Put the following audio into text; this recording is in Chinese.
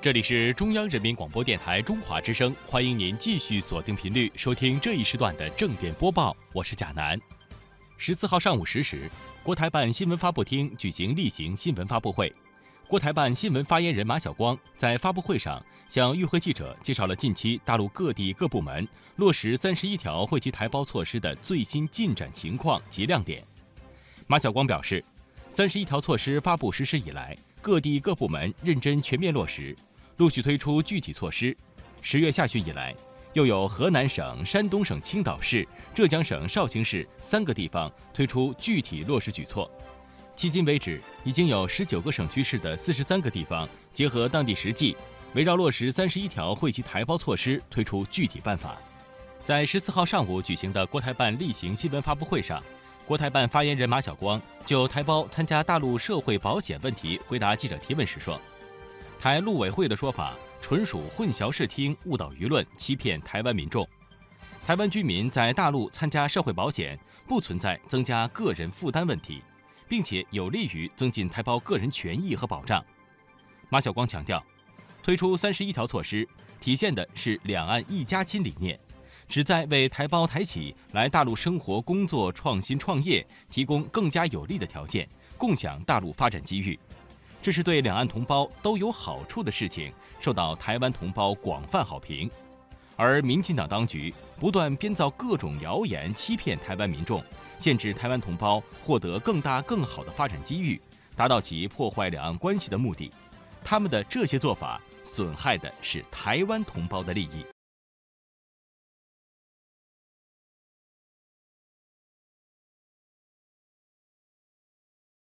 这里是中央人民广播电台中华之声，欢迎您继续锁定频率收听这一时段的正点播报，我是贾楠。十四号上午十时，国台办新闻发布厅举行例行新闻发布会，国台办新闻发言人马晓光在发布会上向与会记者介绍了近期大陆各地各部门落实三十一条惠及台胞措施的最新进展情况及亮点。马晓光表示，三十一条措施发布实施以来，各地各部门认真全面落实。陆续推出具体措施。十月下旬以来，又有河南省、山东省青岛市、浙江省绍兴市三个地方推出具体落实举措。迄今为止，已经有十九个省区市的四十三个地方结合当地实际，围绕落实三十一条惠及台胞措施推出具体办法。在十四号上午举行的国台办例行新闻发布会上，国台办发言人马晓光就台胞参加大陆社会保险问题回答记者提问时说。台陆委会的说法纯属混淆视听、误导舆论、欺骗台湾民众。台湾居民在大陆参加社会保险不存在增加个人负担问题，并且有利于增进台胞个人权益和保障。马晓光强调，推出三十一条措施，体现的是两岸一家亲理念，旨在为台胞台企来大陆生活、工作、创新创业提供更加有利的条件，共享大陆发展机遇。这是对两岸同胞都有好处的事情，受到台湾同胞广泛好评。而民进党当局不断编造各种谣言，欺骗台湾民众，限制台湾同胞获得更大更好的发展机遇，达到其破坏两岸关系的目的。他们的这些做法，损害的是台湾同胞的利益。